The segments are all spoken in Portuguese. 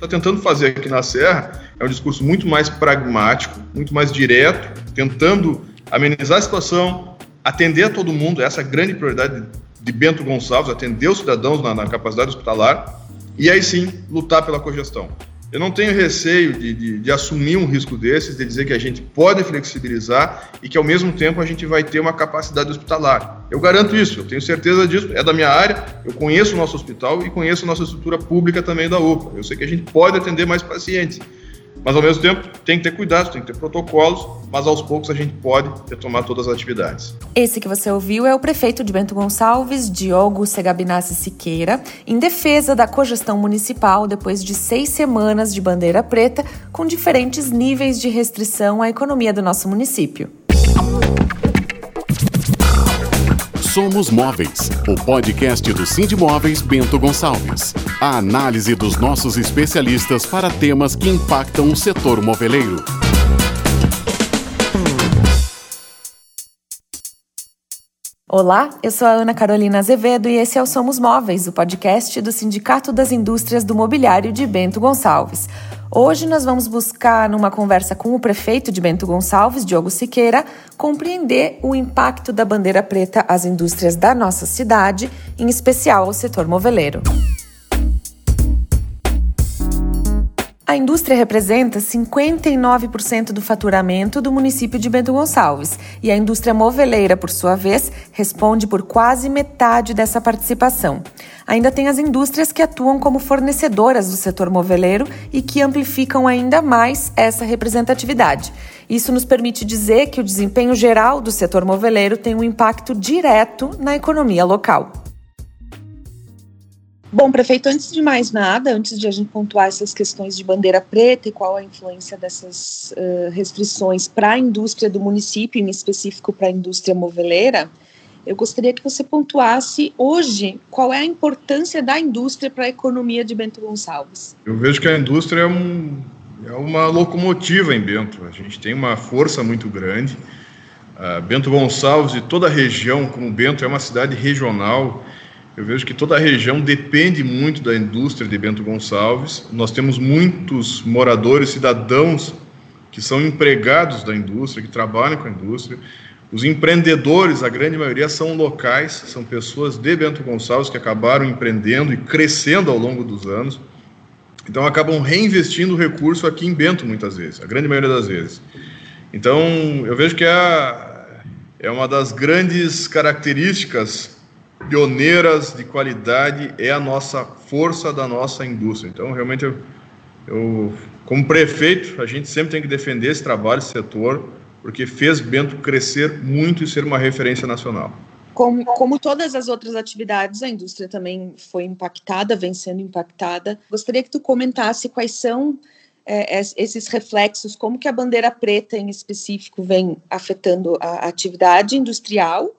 está tentando fazer aqui na Serra é um discurso muito mais pragmático, muito mais direto, tentando amenizar a situação, atender a todo mundo, essa é grande prioridade de Bento Gonçalves, atender os cidadãos na, na capacidade hospitalar, e aí sim lutar pela cogestão. Eu não tenho receio de, de, de, assumir um risco desses, de dizer que a gente pode flexibilizar e que ao mesmo tempo a gente vai ter uma capacidade hospitalar. Eu garanto isso, eu tenho certeza disso, é da minha área, eu conheço o nosso hospital e conheço a nossa estrutura pública também da UPA. Eu sei que a gente pode atender mais pacientes. Mas ao mesmo tempo tem que ter cuidado, tem que ter protocolos, mas aos poucos a gente pode retomar todas as atividades. Esse que você ouviu é o prefeito de Bento Gonçalves, Diogo Segabinassi Siqueira, em defesa da cogestão municipal depois de seis semanas de bandeira preta, com diferentes níveis de restrição à economia do nosso município. Somos Móveis, o podcast do Cindy Móveis Bento Gonçalves. A análise dos nossos especialistas para temas que impactam o setor moveleiro. Olá, eu sou a Ana Carolina Azevedo e esse é o Somos Móveis, o podcast do Sindicato das Indústrias do Mobiliário de Bento Gonçalves. Hoje nós vamos buscar, numa conversa com o prefeito de Bento Gonçalves, Diogo Siqueira, compreender o impacto da bandeira preta às indústrias da nossa cidade, em especial ao setor moveleiro. A indústria representa 59% do faturamento do município de Bento Gonçalves e a indústria moveleira, por sua vez, responde por quase metade dessa participação. Ainda tem as indústrias que atuam como fornecedoras do setor moveleiro e que amplificam ainda mais essa representatividade. Isso nos permite dizer que o desempenho geral do setor moveleiro tem um impacto direto na economia local. Bom, prefeito, antes de mais nada, antes de a gente pontuar essas questões de bandeira preta e qual a influência dessas uh, restrições para a indústria do município, em específico para a indústria moveleira, eu gostaria que você pontuasse hoje qual é a importância da indústria para a economia de Bento Gonçalves. Eu vejo que a indústria é, um, é uma locomotiva em Bento. A gente tem uma força muito grande. Uh, Bento Gonçalves e toda a região, como Bento é uma cidade regional, eu vejo que toda a região depende muito da indústria de Bento Gonçalves. Nós temos muitos moradores, cidadãos que são empregados da indústria, que trabalham com a indústria. Os empreendedores, a grande maioria, são locais, são pessoas de Bento Gonçalves que acabaram empreendendo e crescendo ao longo dos anos. Então, acabam reinvestindo o recurso aqui em Bento, muitas vezes, a grande maioria das vezes. Então, eu vejo que é, é uma das grandes características pioneiras de qualidade é a nossa força da nossa indústria. Então, realmente, eu, eu, como prefeito, a gente sempre tem que defender esse trabalho, esse setor, porque fez Bento crescer muito e ser uma referência nacional. Como, como, todas as outras atividades, a indústria também foi impactada, vem sendo impactada. Gostaria que tu comentasse quais são é, esses reflexos, como que a bandeira preta em específico vem afetando a atividade industrial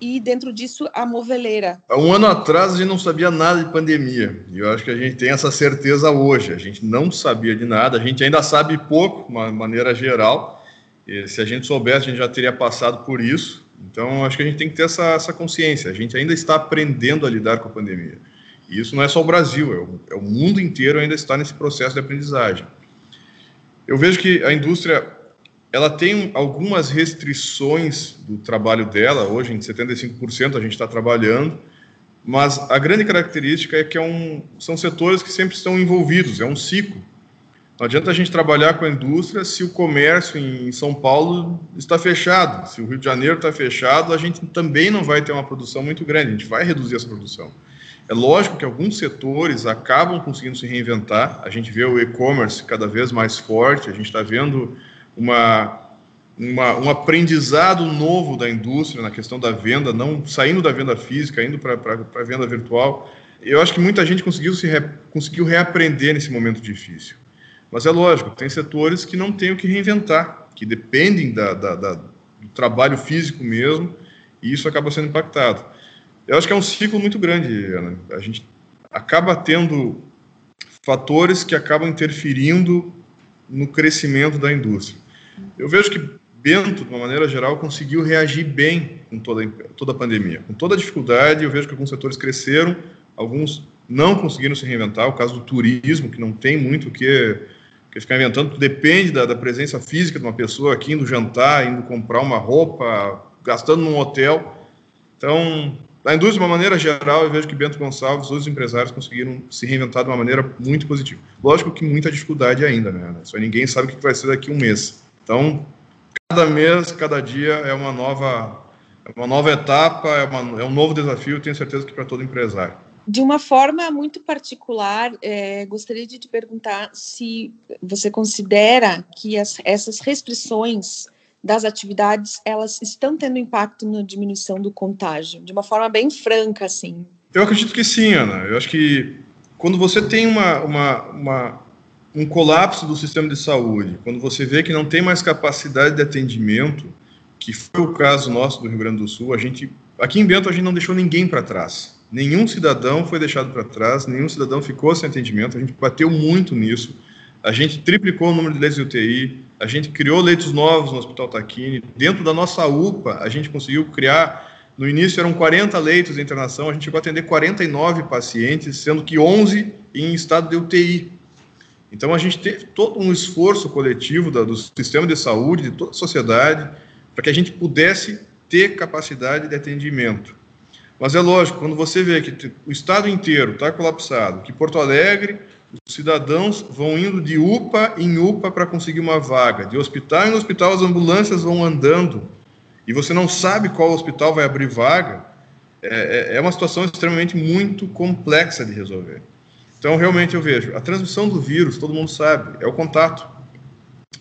e dentro disso a moveleira. Há um ano atrás a gente não sabia nada de pandemia e eu acho que a gente tem essa certeza hoje. A gente não sabia de nada, a gente ainda sabe pouco, de uma maneira geral. E se a gente soubesse, a gente já teria passado por isso. Então acho que a gente tem que ter essa, essa consciência. A gente ainda está aprendendo a lidar com a pandemia. E isso não é só o Brasil, é o, é o mundo inteiro ainda está nesse processo de aprendizagem. Eu vejo que a indústria ela tem algumas restrições do trabalho dela, hoje em 75% a gente está trabalhando, mas a grande característica é que é um, são setores que sempre estão envolvidos, é um ciclo. Não adianta a gente trabalhar com a indústria se o comércio em São Paulo está fechado, se o Rio de Janeiro está fechado, a gente também não vai ter uma produção muito grande, a gente vai reduzir essa produção. É lógico que alguns setores acabam conseguindo se reinventar, a gente vê o e-commerce cada vez mais forte, a gente está vendo uma, uma, um aprendizado novo da indústria na questão da venda, não saindo da venda física, indo para a venda virtual. Eu acho que muita gente conseguiu, se re, conseguiu reaprender nesse momento difícil. Mas é lógico, tem setores que não têm o que reinventar, que dependem da, da, da, do trabalho físico mesmo, e isso acaba sendo impactado. Eu acho que é um ciclo muito grande, Ana. A gente acaba tendo fatores que acabam interferindo no crescimento da indústria. Eu vejo que Bento, de uma maneira geral, conseguiu reagir bem com toda, toda a pandemia. Com toda a dificuldade, eu vejo que alguns setores cresceram, alguns não conseguiram se reinventar. O caso do turismo, que não tem muito o que, que ficar inventando, depende da, da, presença física de uma pessoa aqui indo jantar, indo comprar uma roupa, gastando num hotel. Então, a indústria, de uma maneira geral, eu vejo que Bento Gonçalves, os empresários conseguiram se reinventar de uma maneira muito positiva. Lógico que muita dificuldade ainda, né? Só ninguém sabe o que vai ser daqui a um mês. Então, cada mês, cada dia é uma nova, é uma nova etapa, é, uma, é um novo desafio, tenho certeza que para todo empresário. De uma forma muito particular, é, gostaria de te perguntar se você considera que as, essas restrições das atividades elas estão tendo impacto na diminuição do contágio, de uma forma bem franca, assim. Eu acredito que sim, Ana. Eu acho que quando você tem uma, uma, uma um colapso do sistema de saúde, quando você vê que não tem mais capacidade de atendimento, que foi o caso nosso do Rio Grande do Sul, a gente aqui em Bento a gente não deixou ninguém para trás. Nenhum cidadão foi deixado para trás, nenhum cidadão ficou sem atendimento. A gente bateu muito nisso. A gente triplicou o número de leitos de UTI, a gente criou leitos novos no Hospital Taquini. Dentro da nossa UPA, a gente conseguiu criar no início eram 40 leitos de internação, a gente chegou a atender 49 pacientes, sendo que 11 em estado de UTI. Então a gente teve todo um esforço coletivo da, do sistema de saúde, de toda a sociedade, para que a gente pudesse ter capacidade de atendimento. Mas é lógico, quando você vê que o estado inteiro está colapsado, que Porto Alegre, os cidadãos vão indo de UPA em UPA para conseguir uma vaga, de hospital em hospital as ambulâncias vão andando, e você não sabe qual hospital vai abrir vaga, é, é, é uma situação extremamente muito complexa de resolver. Então, realmente, eu vejo, a transmissão do vírus, todo mundo sabe, é o contato.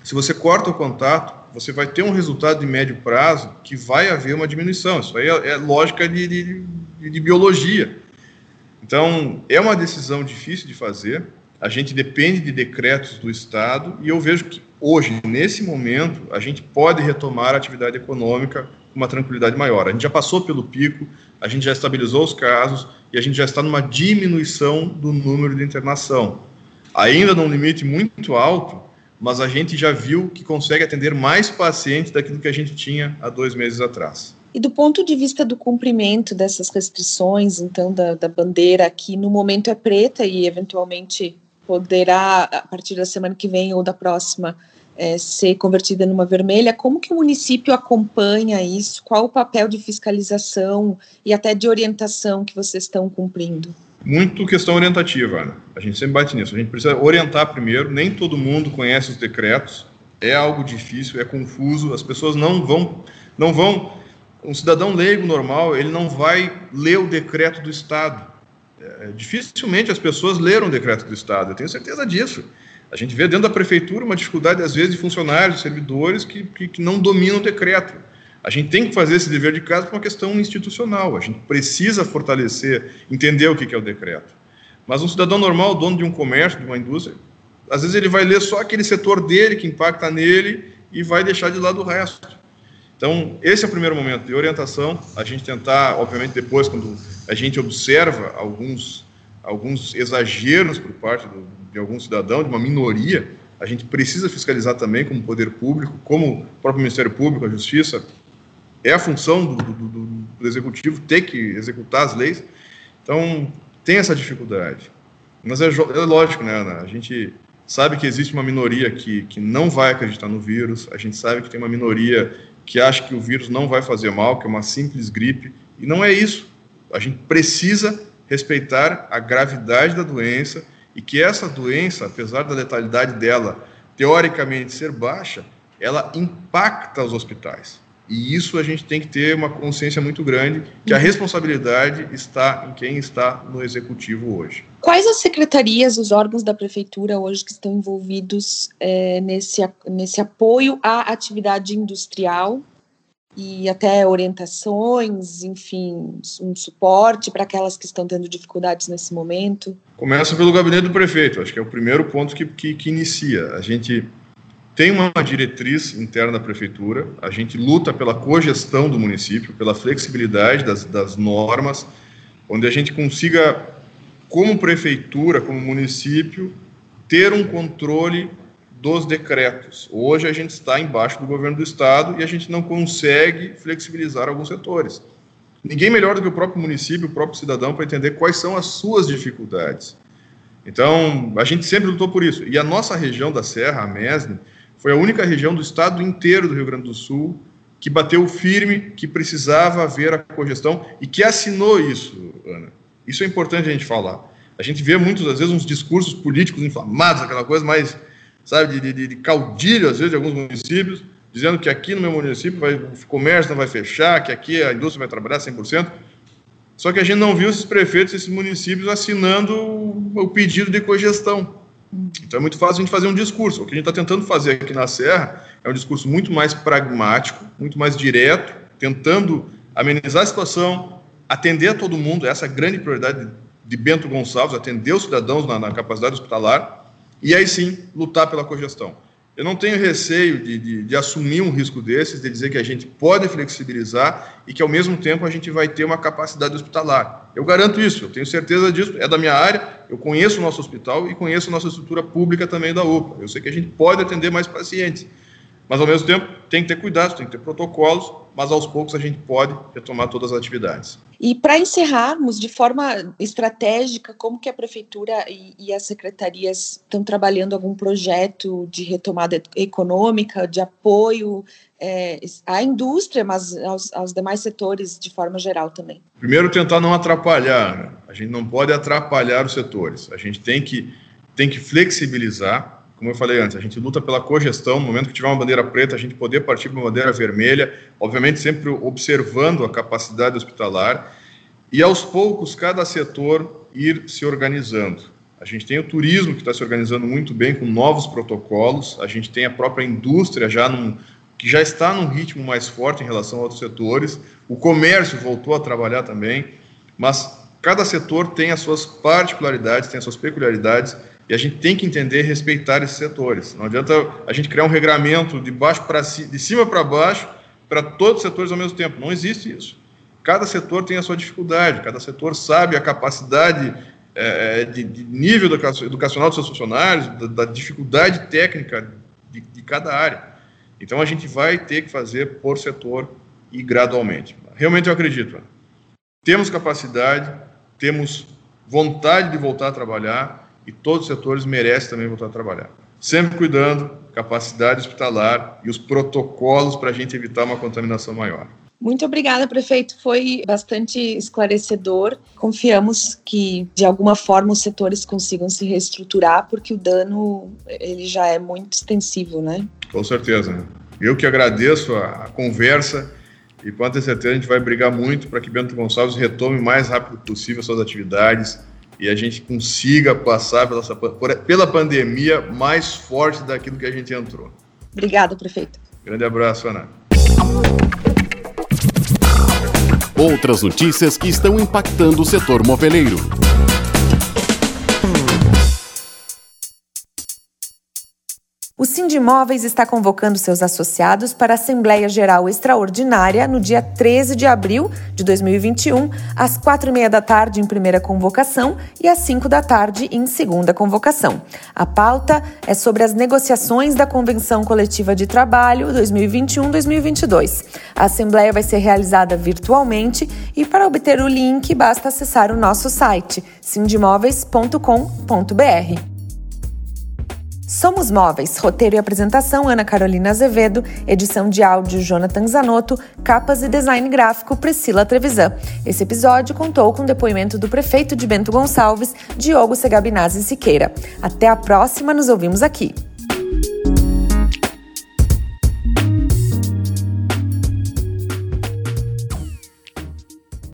Se você corta o contato, você vai ter um resultado de médio prazo que vai haver uma diminuição. Isso aí é, é lógica de, de, de biologia. Então, é uma decisão difícil de fazer. A gente depende de decretos do Estado e eu vejo que hoje, nesse momento, a gente pode retomar a atividade econômica com uma tranquilidade maior. A gente já passou pelo pico, a gente já estabilizou os casos e a gente já está numa diminuição do número de internação. Ainda num limite muito alto, mas a gente já viu que consegue atender mais pacientes daquilo que a gente tinha há dois meses atrás. E do ponto de vista do cumprimento dessas restrições, então, da, da bandeira que no momento é preta e eventualmente poderá, a partir da semana que vem ou da próxima, é, ser convertida numa vermelha, como que o município acompanha isso? Qual o papel de fiscalização e até de orientação que vocês estão cumprindo? Muito questão orientativa, Ana. A gente sempre bate nisso. A gente precisa orientar primeiro. Nem todo mundo conhece os decretos. É algo difícil, é confuso. As pessoas não vão, não vão. Um cidadão leigo normal, ele não vai ler o decreto do Estado. É, dificilmente as pessoas leram o decreto do Estado. Eu tenho certeza disso. A gente vê dentro da prefeitura uma dificuldade, às vezes, de funcionários, de servidores que, que, que não dominam o decreto. A gente tem que fazer esse dever de casa por uma questão institucional. A gente precisa fortalecer, entender o que é o decreto. Mas um cidadão normal, dono de um comércio, de uma indústria, às vezes ele vai ler só aquele setor dele que impacta nele e vai deixar de lado o resto. Então, esse é o primeiro momento de orientação. A gente tentar, obviamente, depois, quando a gente observa alguns, alguns exageros por parte do, de algum cidadão, de uma minoria, a gente precisa fiscalizar também como poder público, como o próprio Ministério Público, a Justiça. É a função do, do, do, executivo ter que executar as leis. Então, tem essa dificuldade. Mas é, é lógico, né, Ana? A gente sabe que existe uma minoria que, que não vai acreditar no vírus, a gente sabe que tem uma minoria que acha que o vírus não vai fazer mal, que é uma simples gripe, e não é isso. A gente precisa respeitar a gravidade da doença e que essa doença, apesar da letalidade dela teoricamente ser baixa, ela impacta os hospitais. E isso a gente tem que ter uma consciência muito grande que a uhum. responsabilidade está em quem está no executivo hoje. Quais as secretarias, os órgãos da prefeitura hoje que estão envolvidos é, nesse, nesse apoio à atividade industrial e até orientações, enfim, um suporte para aquelas que estão tendo dificuldades nesse momento? Começa pelo gabinete do prefeito, acho que é o primeiro ponto que, que, que inicia. A gente tem uma diretriz interna da prefeitura, a gente luta pela cogestão do município, pela flexibilidade das, das normas, onde a gente consiga, como prefeitura, como município, ter um controle dos decretos. Hoje a gente está embaixo do governo do estado e a gente não consegue flexibilizar alguns setores. ninguém melhor do que o próprio município, o próprio cidadão, para entender quais são as suas dificuldades. Então, a gente sempre lutou por isso. E a nossa região da Serra, a Mesne, foi a única região do estado inteiro do Rio Grande do Sul que bateu firme, que precisava haver a cogestão e que assinou isso, Ana. Isso é importante a gente falar. A gente vê muitas vezes uns discursos políticos inflamados, aquela coisa mais, sabe, de, de, de caudilho, às vezes, de alguns municípios, dizendo que aqui no meu município vai, o comércio não vai fechar, que aqui a indústria vai trabalhar 100%. Só que a gente não viu esses prefeitos, esses municípios assinando o pedido de cogestão. Então é muito fácil a gente fazer um discurso. O que a gente está tentando fazer aqui na Serra é um discurso muito mais pragmático, muito mais direto, tentando amenizar a situação, atender a todo mundo, essa é a grande prioridade de Bento Gonçalves, atender os cidadãos na, na capacidade hospitalar, e aí sim lutar pela cogestão. Eu não tenho receio de, de, de, assumir um risco desses, de dizer que a gente pode flexibilizar e que, ao mesmo tempo, a gente vai ter uma capacidade hospitalar. Eu garanto isso, eu tenho certeza disso, é da minha área, eu conheço o nosso hospital e conheço a nossa estrutura pública também da UPA. Eu sei que a gente pode atender mais pacientes. Mas, ao mesmo tempo, tem que ter cuidado, tem que ter protocolos, mas aos poucos a gente pode retomar todas as atividades. E para encerrarmos, de forma estratégica, como que a prefeitura e, e, as secretarias estão trabalhando algum projeto de retomada econômica, de apoio é, à indústria, mas aos, aos, demais setores de forma geral também? Primeiro, tentar não atrapalhar. A gente não pode atrapalhar os setores. A gente tem que, tem que flexibilizar como eu falei antes, a gente luta pela cogestão, no momento que tiver uma bandeira preta, a gente poder partir para uma bandeira vermelha, obviamente sempre observando a capacidade hospitalar, e aos poucos cada setor ir se organizando. A gente tem o turismo que está se organizando muito bem com novos protocolos, a gente tem a própria indústria já num, que já está num ritmo mais forte em relação a outros setores, o comércio voltou a trabalhar também, mas cada setor tem as suas particularidades, tem as suas peculiaridades, e a gente tem que entender e respeitar esses setores. Não adianta a gente criar um regramento de baixo para de cima para baixo para todos os setores ao mesmo tempo. Não existe isso. Cada setor tem a sua dificuldade, cada setor sabe a capacidade é, de, de, nível educacional dos seus funcionários, da, da dificuldade técnica de, de, cada área. Então a gente vai ter que fazer por setor e gradualmente. Realmente eu acredito. Temos capacidade, temos vontade de voltar a trabalhar, e todos os setores merecem também voltar a trabalhar. Sempre cuidando, capacidade hospitalar e os protocolos para a gente evitar uma contaminação maior. Muito obrigada, prefeito. Foi bastante esclarecedor. Confiamos que, de alguma forma, os setores consigam se reestruturar, porque o dano ele já é muito extensivo, né? Com certeza. Eu que agradeço a, a conversa e, pode ter certeza, a gente vai brigar muito para que Bento Gonçalves retome o mais rápido possível suas atividades, e a gente consiga passar pela, pela pandemia mais forte daquilo que a gente entrou. Obrigada, prefeito. Grande abraço, Ana. Outras notícias que estão impactando o setor moveleiro. O Sindimóveis está convocando seus associados para a Assembleia Geral Extraordinária no dia 13 de abril de 2021, às quatro e meia da tarde em primeira convocação e às cinco da tarde em segunda convocação. A pauta é sobre as negociações da Convenção Coletiva de Trabalho 2021-2022. A Assembleia vai ser realizada virtualmente e para obter o link basta acessar o nosso site sindimóveis.com.br. Somos Móveis, roteiro e apresentação Ana Carolina Azevedo, edição de áudio Jonathan Zanotto, capas e design gráfico Priscila Trevisan. Esse episódio contou com depoimento do prefeito de Bento Gonçalves, Diogo Segabinazzi Siqueira. Até a próxima, nos ouvimos aqui.